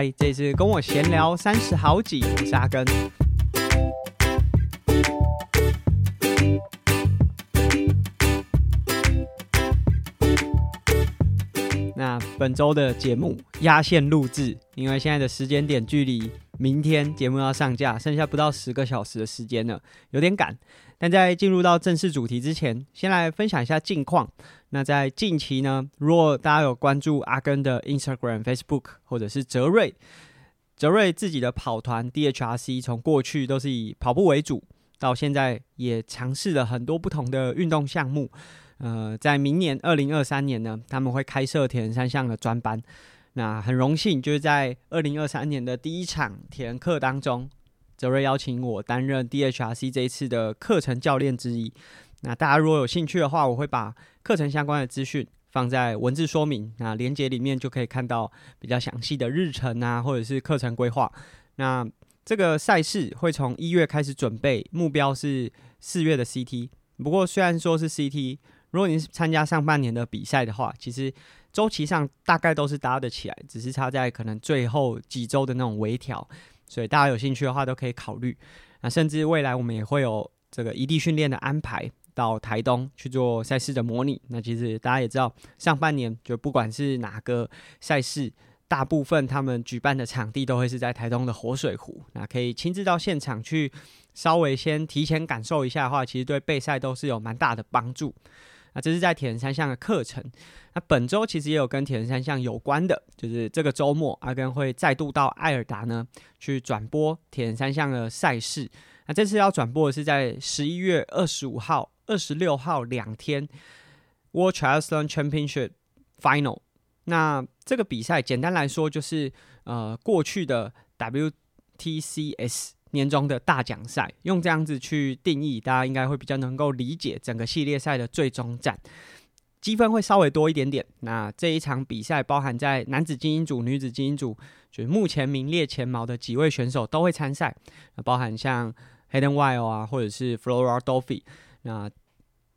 嗨，这次跟我闲聊三十好几，沙根。那本周的节目压线录制，因为现在的时间点距离明天节目要上架，剩下不到十个小时的时间了，有点赶。但在进入到正式主题之前，先来分享一下近况。那在近期呢，如果大家有关注阿根的 Instagram、Facebook，或者是泽瑞，泽瑞自己的跑团 DHRC，从过去都是以跑步为主，到现在也尝试了很多不同的运动项目。呃，在明年二零二三年呢，他们会开设铁人三项的专班。那很荣幸，就是在二零二三年的第一场体验课当中。泽瑞邀请我担任 DHRC 这一次的课程教练之一。那大家如果有兴趣的话，我会把课程相关的资讯放在文字说明，那连接里面就可以看到比较详细的日程啊，或者是课程规划。那这个赛事会从一月开始准备，目标是四月的 CT。不过虽然说是 CT，如果你是参加上半年的比赛的话，其实周期上大概都是搭得起来，只是差在可能最后几周的那种微调。所以大家有兴趣的话，都可以考虑。那甚至未来我们也会有这个异地训练的安排，到台东去做赛事的模拟。那其实大家也知道，上半年就不管是哪个赛事，大部分他们举办的场地都会是在台东的活水湖。那可以亲自到现场去，稍微先提前感受一下的话，其实对备赛都是有蛮大的帮助。那这是在铁人三项的课程。那本周其实也有跟铁人三项有关的，就是这个周末阿根会再度到爱尔达呢去转播铁人三项的赛事。那这次要转播的是在十一月二十五号、二十六号两天 World Triathlon Championship Final。那这个比赛简单来说就是呃过去的 WTCS。年终的大奖赛，用这样子去定义，大家应该会比较能够理解整个系列赛的最终战，积分会稍微多一点点。那这一场比赛包含在男子精英组、女子精英组，就是目前名列前茅的几位选手都会参赛，包含像 Hayden Wild 啊，或者是 Flora Duffy，那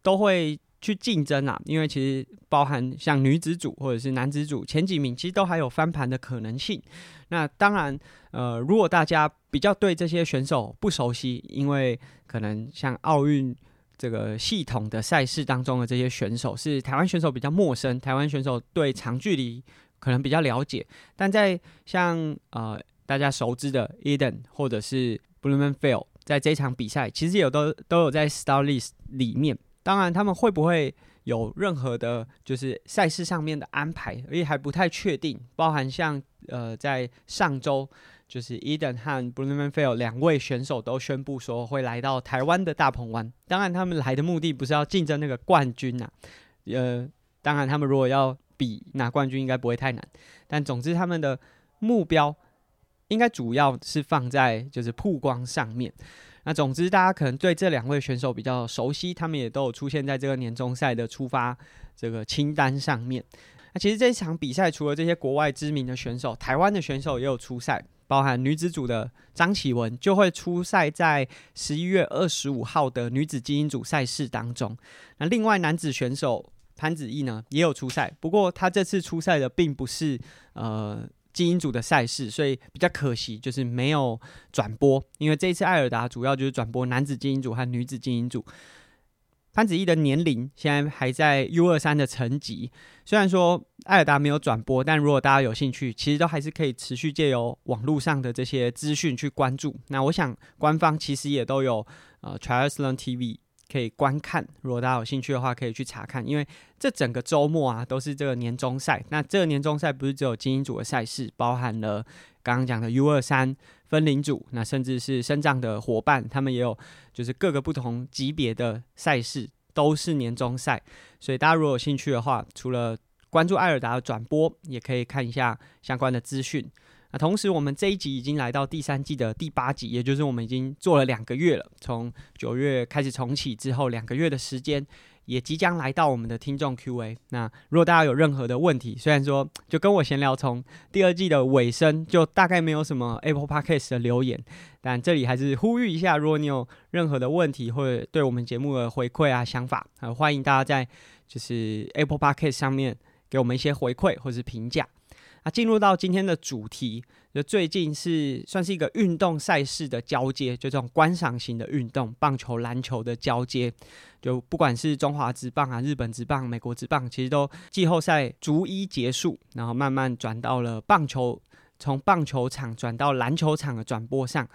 都会。去竞争啊，因为其实包含像女子组或者是男子组前几名，其实都还有翻盘的可能性。那当然，呃，如果大家比较对这些选手不熟悉，因为可能像奥运这个系统的赛事当中的这些选手是台湾选手比较陌生，台湾选手对长距离可能比较了解，但在像呃大家熟知的 Eden 或者是 Blummenfelt，在这场比赛其实有都都有在 starlist 里面。当然，他们会不会有任何的，就是赛事上面的安排，而且还不太确定。包含像呃，在上周，就是 Eden 和 Blummenfelt 两位选手都宣布说会来到台湾的大鹏湾。当然，他们来的目的不是要竞争那个冠军呐。呃，当然，他们如果要比拿冠军，应该不会太难。但总之，他们的目标应该主要是放在就是曝光上面。那总之，大家可能对这两位选手比较熟悉，他们也都有出现在这个年终赛的出发这个清单上面。那其实这一场比赛，除了这些国外知名的选手，台湾的选手也有出赛，包含女子组的张启文就会出赛在十一月二十五号的女子精英组赛事当中。那另外男子选手潘子毅呢，也有出赛，不过他这次出赛的并不是呃。精英组的赛事，所以比较可惜，就是没有转播。因为这一次艾尔达主要就是转播男子精英组和女子精英组。潘子毅的年龄现在还在 U 二三的层级，虽然说艾尔达没有转播，但如果大家有兴趣，其实都还是可以持续借由网络上的这些资讯去关注。那我想官方其实也都有呃 Triathlon TV。可以观看，如果大家有兴趣的话，可以去查看。因为这整个周末啊，都是这个年终赛。那这个年终赛不是只有精英组的赛事，包含了刚刚讲的 U 二三分领主，那甚至是生长的伙伴，他们也有就是各个不同级别的赛事，都是年终赛。所以大家如果有兴趣的话，除了关注艾尔达的转播，也可以看一下相关的资讯。那同时，我们这一集已经来到第三季的第八集，也就是我们已经做了两个月了。从九月开始重启之后，两个月的时间，也即将来到我们的听众 Q&A。那如果大家有任何的问题，虽然说就跟我闲聊，从第二季的尾声就大概没有什么 Apple Podcast 的留言，但这里还是呼吁一下，如果你有任何的问题或者对我们节目的回馈啊、想法，啊，欢迎大家在就是 Apple Podcast 上面给我们一些回馈或是评价。啊，进入到今天的主题，就最近是算是一个运动赛事的交接，就这种观赏型的运动，棒球、篮球的交接，就不管是中华职棒啊、日本职棒、美国职棒，其实都季后赛逐一结束，然后慢慢转到了棒球，从棒球场转到篮球场的转播上。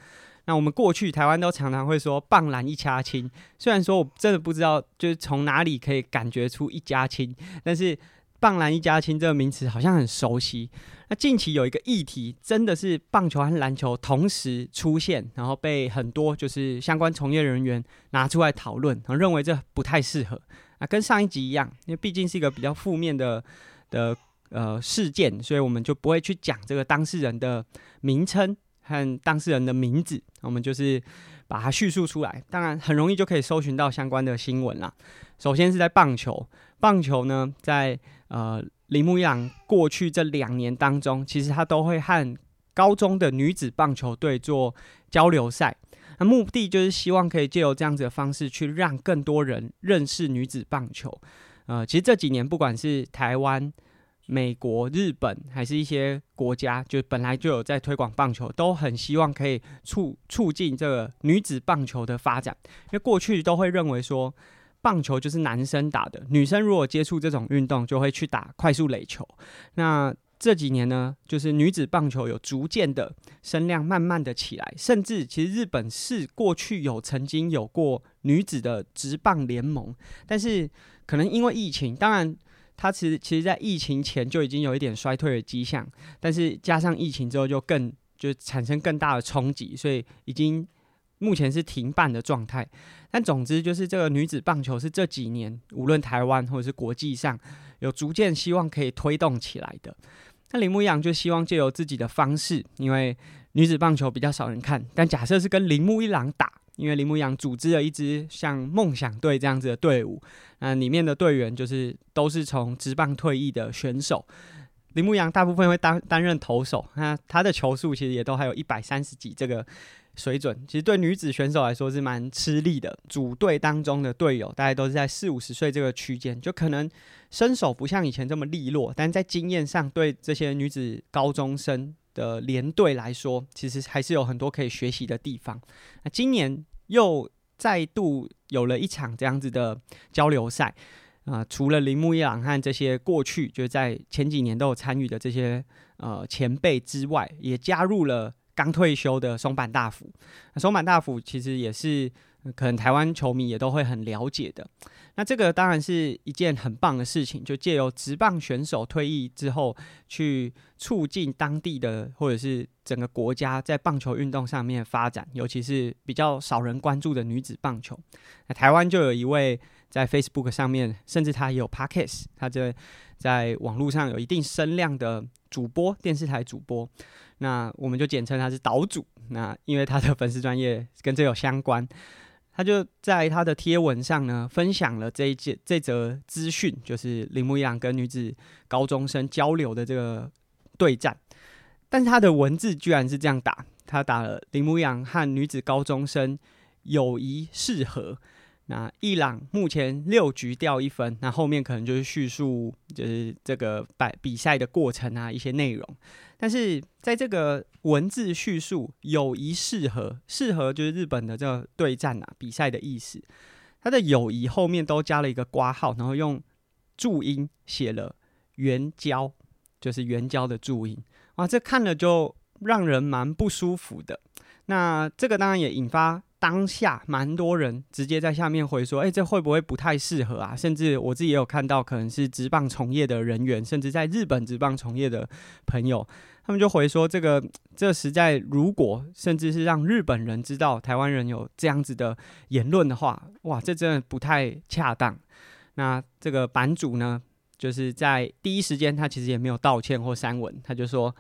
那我们过去台湾都常常会说棒篮一家亲，虽然说我真的不知道就是从哪里可以感觉出一家亲，但是。棒篮一家亲这个名词好像很熟悉。那近期有一个议题，真的是棒球和篮球同时出现，然后被很多就是相关从业人员拿出来讨论，然后认为这不太适合。啊，跟上一集一样，因为毕竟是一个比较负面的的呃事件，所以我们就不会去讲这个当事人的名称和当事人的名字，我们就是把它叙述出来。当然，很容易就可以搜寻到相关的新闻啦。首先是在棒球，棒球呢，在呃，铃木一朗过去这两年当中，其实他都会和高中的女子棒球队做交流赛，那目的就是希望可以借由这样子的方式，去让更多人认识女子棒球。呃，其实这几年不管是台湾、美国、日本，还是一些国家，就本来就有在推广棒球，都很希望可以促促进这个女子棒球的发展，因为过去都会认为说。棒球就是男生打的，女生如果接触这种运动，就会去打快速垒球。那这几年呢，就是女子棒球有逐渐的声量慢慢的起来，甚至其实日本是过去有曾经有过女子的职棒联盟，但是可能因为疫情，当然它其实其实在疫情前就已经有一点衰退的迹象，但是加上疫情之后就更就产生更大的冲击，所以已经。目前是停办的状态，但总之就是这个女子棒球是这几年无论台湾或者是国际上有逐渐希望可以推动起来的。那铃木一就希望借由自己的方式，因为女子棒球比较少人看，但假设是跟铃木一朗打，因为铃木一朗组织了一支像梦想队这样子的队伍，那里面的队员就是都是从职棒退役的选手。铃木一朗大部分会担担任投手，那他的球速其实也都还有一百三十几这个。水准其实对女子选手来说是蛮吃力的。组队当中的队友大概都是在四五十岁这个区间，就可能身手不像以前这么利落，但在经验上对这些女子高中生的连队来说，其实还是有很多可以学习的地方。那今年又再度有了一场这样子的交流赛啊，除了铃木一朗和这些过去就在前几年都有参与的这些呃前辈之外，也加入了。刚退休的松坂大辅，松坂大辅其实也是可能台湾球迷也都会很了解的。那这个当然是一件很棒的事情，就借由职棒选手退役之后，去促进当地的或者是整个国家在棒球运动上面发展，尤其是比较少人关注的女子棒球。那台湾就有一位在 Facebook 上面，甚至他也有 Podcast，他在在网络上有一定声量的主播，电视台主播。那我们就简称他是岛主。那因为他的粉丝专业跟这有相关，他就在他的贴文上呢，分享了这一件这则资讯，就是铃木一朗跟女子高中生交流的这个对战。但是他的文字居然是这样打，他打了铃木一朗和女子高中生友谊适合。那伊朗目前六局掉一分，那后面可能就是叙述就是这个比比赛的过程啊，一些内容。但是在这个文字叙述“友谊适合”，适合就是日本的这个对战啊比赛的意思。他的“友谊”后面都加了一个括号，然后用注音写了“援交”，就是援交的注音。哇，这看了就让人蛮不舒服的。那这个当然也引发。当下蛮多人直接在下面回说：“诶，这会不会不太适合啊？”甚至我自己也有看到，可能是职棒从业的人员，甚至在日本职棒从业的朋友，他们就回说：“这个这实在，如果甚至是让日本人知道台湾人有这样子的言论的话，哇，这真的不太恰当。”那这个版主呢，就是在第一时间，他其实也没有道歉或删文，他就说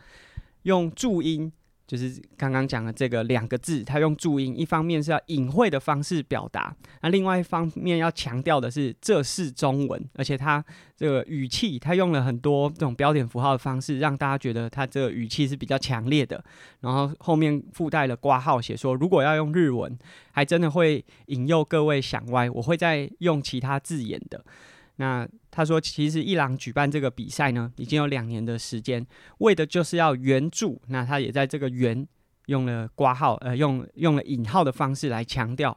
用注音。就是刚刚讲的这个两个字，他用注音，一方面是要隐晦的方式表达，那另外一方面要强调的是这是中文，而且他这个语气，他用了很多这种标点符号的方式，让大家觉得他这个语气是比较强烈的。然后后面附带了挂号，写说如果要用日文，还真的会引诱各位想歪，我会再用其他字眼的。那他说，其实伊朗举办这个比赛呢，已经有两年的时间，为的就是要援助。那他也在这个“援”用了挂号，呃，用用了引号的方式来强调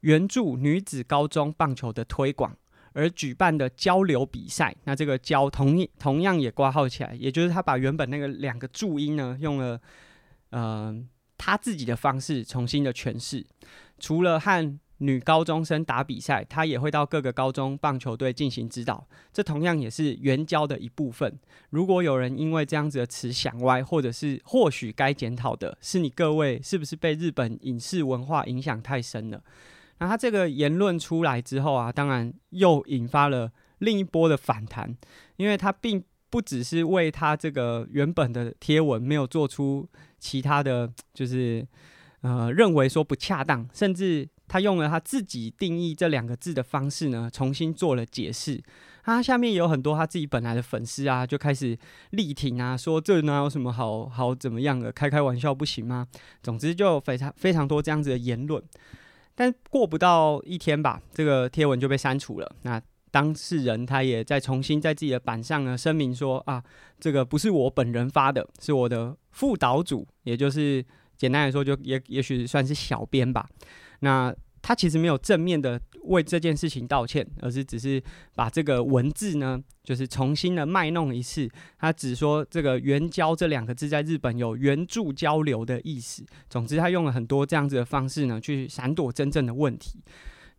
援助女子高中棒球的推广而举办的交流比赛。那这个“交”同同样也挂号起来，也就是他把原本那个两个注音呢，用了呃他自己的方式重新的诠释，除了和女高中生打比赛，她也会到各个高中棒球队进行指导，这同样也是援交的一部分。如果有人因为这样子的词想歪，或者是或许该检讨的是你各位是不是被日本影视文化影响太深了？那他这个言论出来之后啊，当然又引发了另一波的反弹，因为他并不只是为他这个原本的贴文没有做出其他的就是呃认为说不恰当，甚至。他用了他自己定义这两个字的方式呢，重新做了解释。他下面有很多他自己本来的粉丝啊，就开始力挺啊，说这哪有什么好好怎么样的，开开玩笑不行吗？总之就非常非常多这样子的言论。但过不到一天吧，这个贴文就被删除了。那当事人他也在重新在自己的板上呢声明说啊，这个不是我本人发的，是我的副岛主，也就是简单来说，就也也许算是小编吧。那他其实没有正面的为这件事情道歉，而是只是把这个文字呢，就是重新的卖弄一次。他只说这个“援交”这两个字在日本有援助交流的意思。总之，他用了很多这样子的方式呢，去闪躲真正的问题。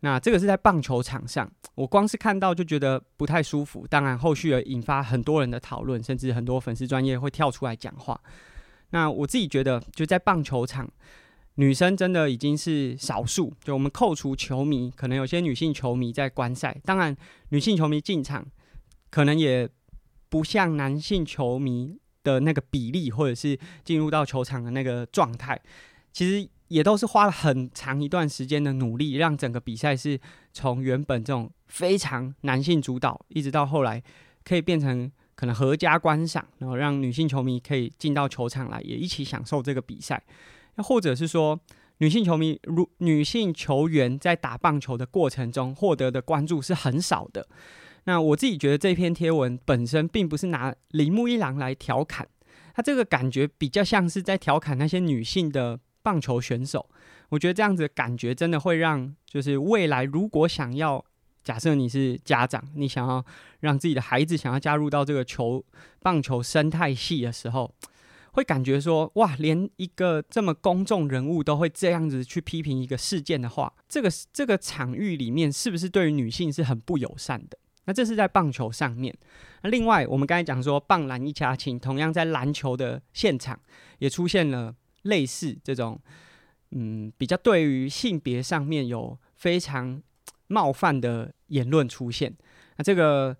那这个是在棒球场上，我光是看到就觉得不太舒服。当然，后续也引发很多人的讨论，甚至很多粉丝专业会跳出来讲话。那我自己觉得，就在棒球场。女生真的已经是少数，就我们扣除球迷，可能有些女性球迷在观赛。当然，女性球迷进场可能也不像男性球迷的那个比例，或者是进入到球场的那个状态。其实也都是花了很长一段时间的努力，让整个比赛是从原本这种非常男性主导，一直到后来可以变成可能合家观赏，然后让女性球迷可以进到球场来，也一起享受这个比赛。那或者是说，女性球迷如女性球员在打棒球的过程中获得的关注是很少的。那我自己觉得这篇贴文本身并不是拿铃木一郎来调侃，他这个感觉比较像是在调侃那些女性的棒球选手。我觉得这样子的感觉真的会让，就是未来如果想要假设你是家长，你想要让自己的孩子想要加入到这个球棒球生态系的时候。会感觉说，哇，连一个这么公众人物都会这样子去批评一个事件的话，这个这个场域里面是不是对于女性是很不友善的？那这是在棒球上面。那另外，我们刚才讲说，棒篮一家亲，同样在篮球的现场也出现了类似这种，嗯，比较对于性别上面有非常冒犯的言论出现。那这个。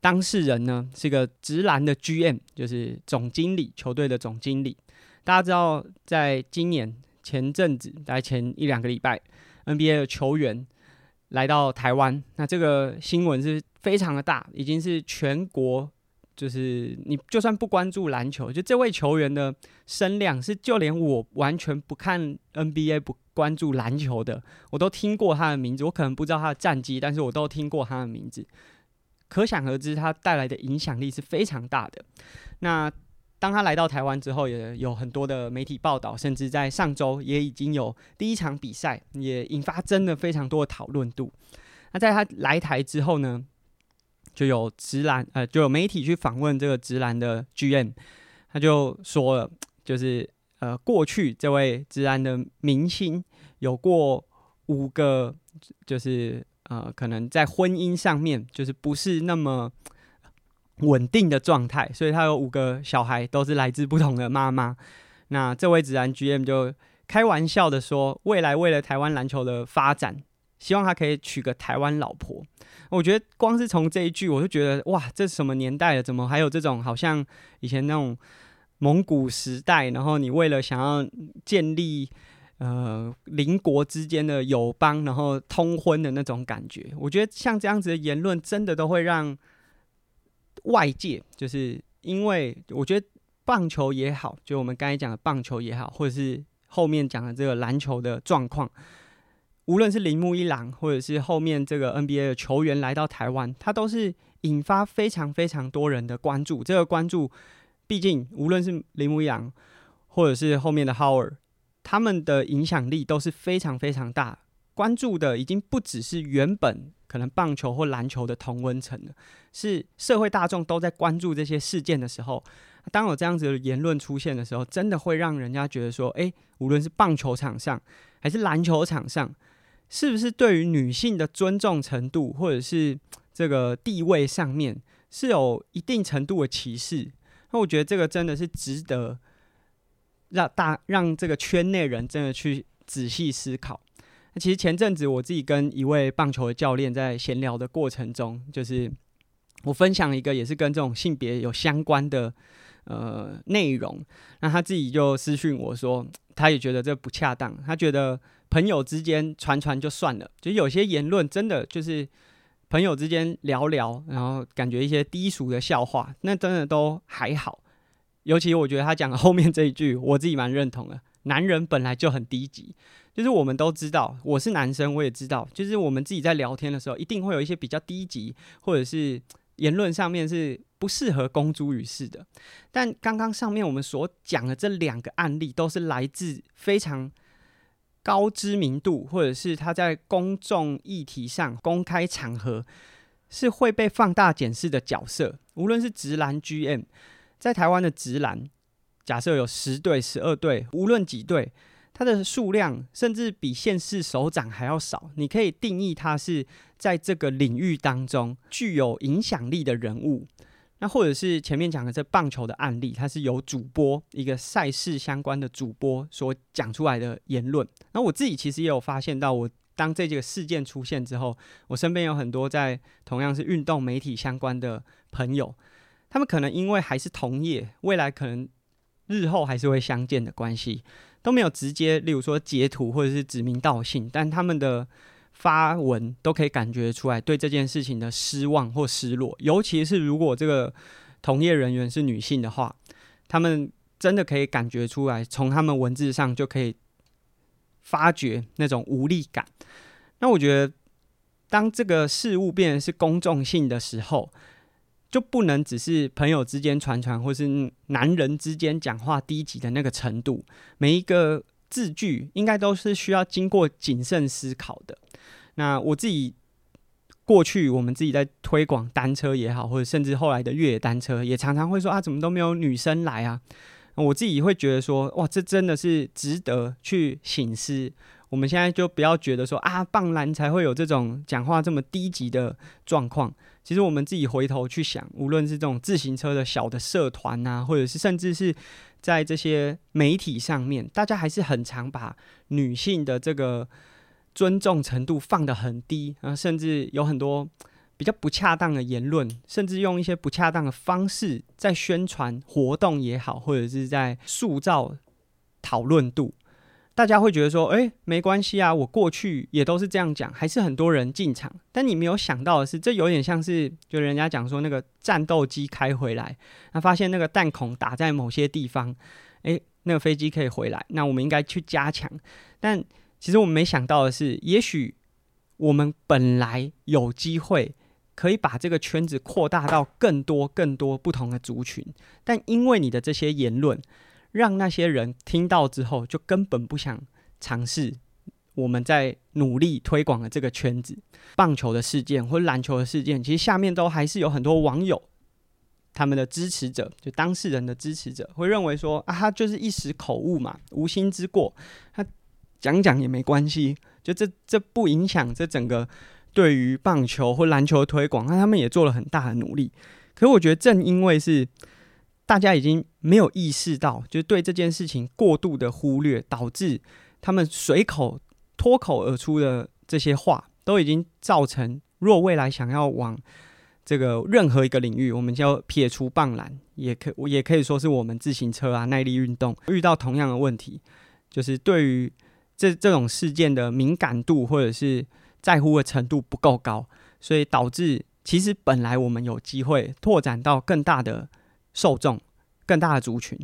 当事人呢是个直男的 GM，就是总经理，球队的总经理。大家知道，在今年前阵子，大概前一两个礼拜，NBA 的球员来到台湾，那这个新闻是非常的大，已经是全国，就是你就算不关注篮球，就这位球员的声量是，就连我完全不看 NBA、不关注篮球的，我都听过他的名字。我可能不知道他的战绩，但是我都听过他的名字。可想而知，他带来的影响力是非常大的。那当他来到台湾之后，也有很多的媒体报道，甚至在上周也已经有第一场比赛，也引发真的非常多的讨论度。那在他来台之后呢，就有直男呃，就有媒体去访问这个直男的 GM，他就说了，就是呃，过去这位直男的明星有过五个，就是。呃，可能在婚姻上面就是不是那么稳定的状态，所以他有五个小孩都是来自不同的妈妈。那这位子然 GM 就开玩笑的说，未来为了台湾篮球的发展，希望他可以娶个台湾老婆。我觉得光是从这一句，我就觉得哇，这是什么年代了？怎么还有这种好像以前那种蒙古时代，然后你为了想要建立。呃，邻国之间的友邦，然后通婚的那种感觉，我觉得像这样子的言论，真的都会让外界，就是因为我觉得棒球也好，就我们刚才讲的棒球也好，或者是后面讲的这个篮球的状况，无论是铃木一郎，或者是后面这个 NBA 的球员来到台湾，他都是引发非常非常多人的关注。这个关注，毕竟无论是铃木一郎，或者是后面的 Howard，他们的影响力都是非常非常大。关注的已经不只是原本可能棒球或篮球的同温层了，是社会大众都在关注这些事件的时候，当有这样子的言论出现的时候，真的会让人家觉得说，哎，无论是棒球场上还是篮球场上，是不是对于女性的尊重程度，或者是这个地位上面是有一定程度的歧视？那我觉得这个真的是值得让大让这个圈内人真的去仔细思考。那其实前阵子我自己跟一位棒球的教练在闲聊的过程中，就是我分享一个也是跟这种性别有相关的呃内容，那他自己就私讯我说，他也觉得这不恰当，他觉得朋友之间传传就算了，就有些言论真的就是朋友之间聊聊，然后感觉一些低俗的笑话，那真的都还好。尤其我觉得他讲的后面这一句，我自己蛮认同的，男人本来就很低级。就是我们都知道，我是男生，我也知道，就是我们自己在聊天的时候，一定会有一些比较低级，或者是言论上面是不适合公诸于世的。但刚刚上面我们所讲的这两个案例，都是来自非常高知名度，或者是他在公众议题上、公开场合是会被放大检视的角色。无论是直男 GM，在台湾的职篮，假设有十队、十二队，无论几队。它的数量甚至比县市首长还要少，你可以定义它是在这个领域当中具有影响力的人物。那或者是前面讲的这棒球的案例，它是由主播一个赛事相关的主播所讲出来的言论。那我自己其实也有发现到，我当这几个事件出现之后，我身边有很多在同样是运动媒体相关的朋友，他们可能因为还是同业，未来可能日后还是会相见的关系。都没有直接，例如说截图或者是指名道姓，但他们的发文都可以感觉出来对这件事情的失望或失落。尤其是如果这个同业人员是女性的话，他们真的可以感觉出来，从他们文字上就可以发觉那种无力感。那我觉得，当这个事物变成是公众性的时候，就不能只是朋友之间传传，或是男人之间讲话低级的那个程度。每一个字句应该都是需要经过谨慎思考的。那我自己过去，我们自己在推广单车也好，或者甚至后来的越野单车，也常常会说啊，怎么都没有女生来啊？我自己会觉得说，哇，这真的是值得去醒思。我们现在就不要觉得说啊，棒男才会有这种讲话这么低级的状况。其实我们自己回头去想，无论是这种自行车的小的社团啊，或者是甚至是在这些媒体上面，大家还是很常把女性的这个尊重程度放得很低，然后甚至有很多比较不恰当的言论，甚至用一些不恰当的方式在宣传活动也好，或者是在塑造讨论度。大家会觉得说，哎、没关系啊，我过去也都是这样讲，还是很多人进场。但你没有想到的是，这有点像是，就人家讲说那个战斗机开回来，那发现那个弹孔打在某些地方，哎、那个飞机可以回来，那我们应该去加强。但其实我们没想到的是，也许我们本来有机会可以把这个圈子扩大到更多更多不同的族群，但因为你的这些言论。让那些人听到之后，就根本不想尝试我们在努力推广的这个圈子。棒球的事件或篮球的事件，其实下面都还是有很多网友，他们的支持者，就当事人的支持者，会认为说啊，他就是一时口误嘛，无心之过，他讲讲也没关系，就这这不影响这整个对于棒球或篮球的推广。那他们也做了很大的努力。可是我觉得，正因为是。大家已经没有意识到，就是对这件事情过度的忽略，导致他们随口脱口而出的这些话，都已经造成，若未来想要往这个任何一个领域，我们就撇除棒篮，也可也可以说是我们自行车啊、耐力运动遇到同样的问题，就是对于这这种事件的敏感度或者是在乎的程度不够高，所以导致其实本来我们有机会拓展到更大的。受众更大的族群，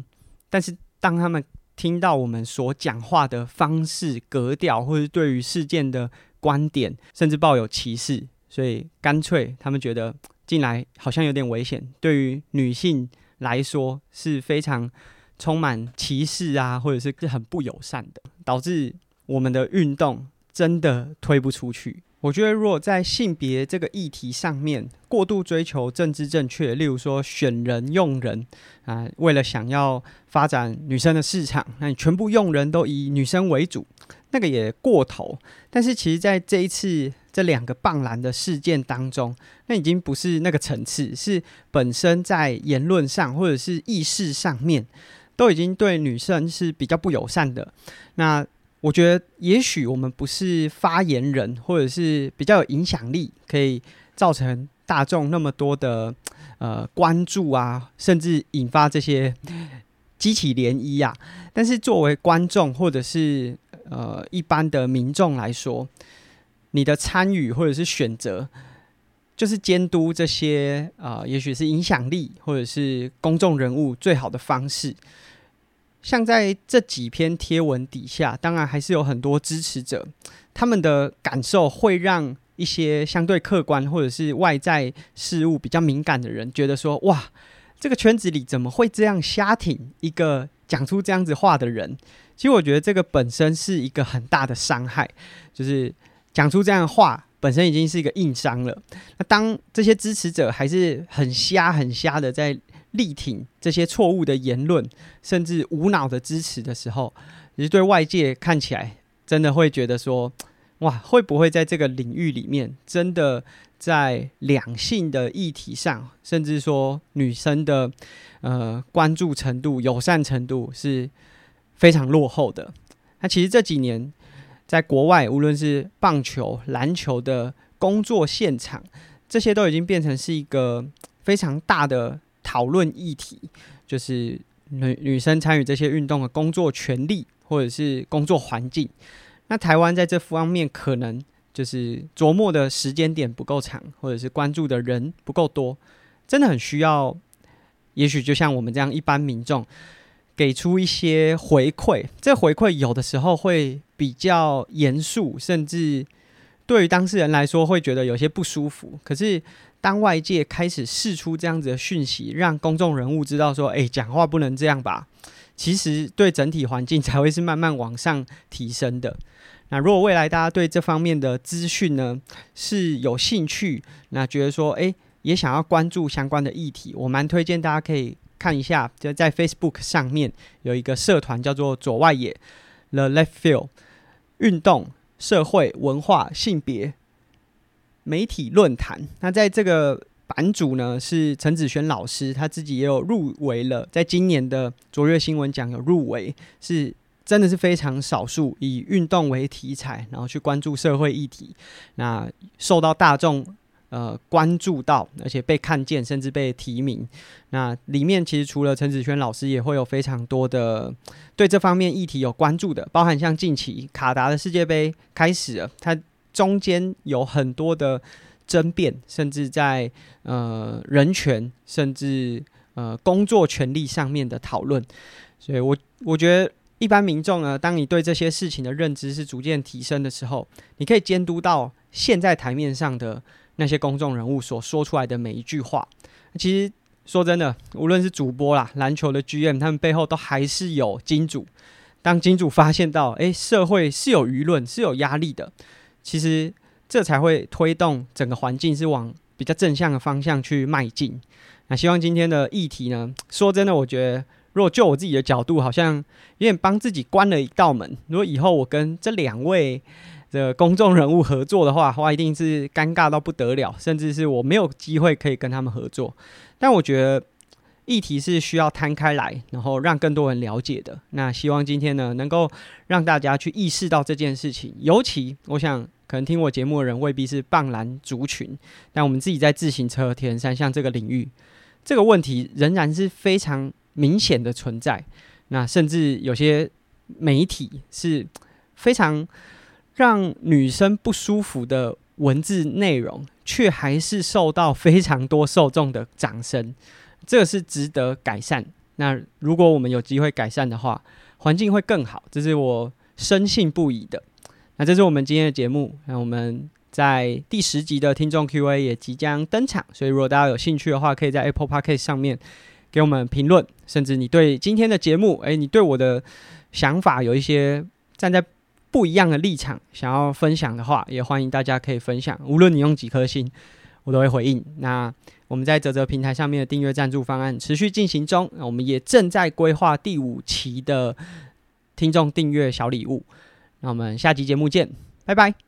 但是当他们听到我们所讲话的方式、格调，或者对于事件的观点，甚至抱有歧视，所以干脆他们觉得进来好像有点危险，对于女性来说是非常充满歧视啊，或者是很不友善的，导致我们的运动真的推不出去。我觉得，如果在性别这个议题上面过度追求政治正确，例如说选人用人啊，为了想要发展女生的市场，那你全部用人都以女生为主，那个也过头。但是，其实在这一次这两个棒篮的事件当中，那已经不是那个层次，是本身在言论上或者是意识上面，都已经对女生是比较不友善的。那我觉得，也许我们不是发言人，或者是比较有影响力，可以造成大众那么多的呃关注啊，甚至引发这些激起涟漪啊。但是作为观众或者是呃一般的民众来说，你的参与或者是选择，就是监督这些啊、呃，也许是影响力或者是公众人物最好的方式。像在这几篇贴文底下，当然还是有很多支持者，他们的感受会让一些相对客观或者是外在事物比较敏感的人觉得说：哇，这个圈子里怎么会这样瞎挺一个讲出这样子话的人？其实我觉得这个本身是一个很大的伤害，就是讲出这样的话本身已经是一个硬伤了。那当这些支持者还是很瞎很瞎的在。力挺这些错误的言论，甚至无脑的支持的时候，其实对外界看起来，真的会觉得说，哇，会不会在这个领域里面，真的在两性的议题上，甚至说女生的呃关注程度、友善程度是非常落后的？那其实这几年，在国外，无论是棒球、篮球的工作现场，这些都已经变成是一个非常大的。讨论议题就是女女生参与这些运动的工作权利或者是工作环境。那台湾在这方面可能就是琢磨的时间点不够长，或者是关注的人不够多，真的很需要。也许就像我们这样一般民众给出一些回馈，这回馈有的时候会比较严肃，甚至对于当事人来说会觉得有些不舒服。可是。当外界开始释出这样子的讯息，让公众人物知道说：“诶，讲话不能这样吧？”其实对整体环境 才会是慢慢往上提升的。那如果未来大家对这方面的资讯呢是有兴趣，那觉得说：“诶，也想要关注相关的议题，我蛮推荐大家可以看一下，就在 Facebook 上面有一个社团叫做‘左外野 The Left Field’，运动、社会、文化、性别。”媒体论坛，那在这个版主呢是陈子轩老师，他自己也有入围了，在今年的卓越新闻奖有入围，是真的是非常少数以运动为题材，然后去关注社会议题，那受到大众呃关注到，而且被看见，甚至被提名。那里面其实除了陈子轩老师，也会有非常多的对这方面议题有关注的，包含像近期卡达的世界杯开始了，他。中间有很多的争辩，甚至在呃人权，甚至呃工作权利上面的讨论，所以我我觉得一般民众呢，当你对这些事情的认知是逐渐提升的时候，你可以监督到现在台面上的那些公众人物所说出来的每一句话。其实说真的，无论是主播啦、篮球的 GM，他们背后都还是有金主。当金主发现到，诶，社会是有舆论，是有压力的。其实这才会推动整个环境是往比较正向的方向去迈进。那希望今天的议题呢，说真的，我觉得如果就我自己的角度，好像有点帮自己关了一道门。如果以后我跟这两位的公众人物合作的话，话一定是尴尬到不得了，甚至是我没有机会可以跟他们合作。但我觉得。议题是需要摊开来，然后让更多人了解的。那希望今天呢，能够让大家去意识到这件事情。尤其，我想可能听我节目的人未必是棒篮族群，但我们自己在自行车、铁人三项这个领域，这个问题仍然是非常明显的存在。那甚至有些媒体是非常让女生不舒服的文字内容，却还是受到非常多受众的掌声。这是值得改善。那如果我们有机会改善的话，环境会更好，这是我深信不疑的。那这是我们今天的节目，那我们在第十集的听众 Q&A 也即将登场，所以如果大家有兴趣的话，可以在 Apple Podcast 上面给我们评论，甚至你对今天的节目，诶，你对我的想法有一些站在不一样的立场想要分享的话，也欢迎大家可以分享，无论你用几颗星，我都会回应。那我们在泽泽平台上面的订阅赞助方案持续进行中，我们也正在规划第五期的听众订阅小礼物。那我们下期节目见，拜拜。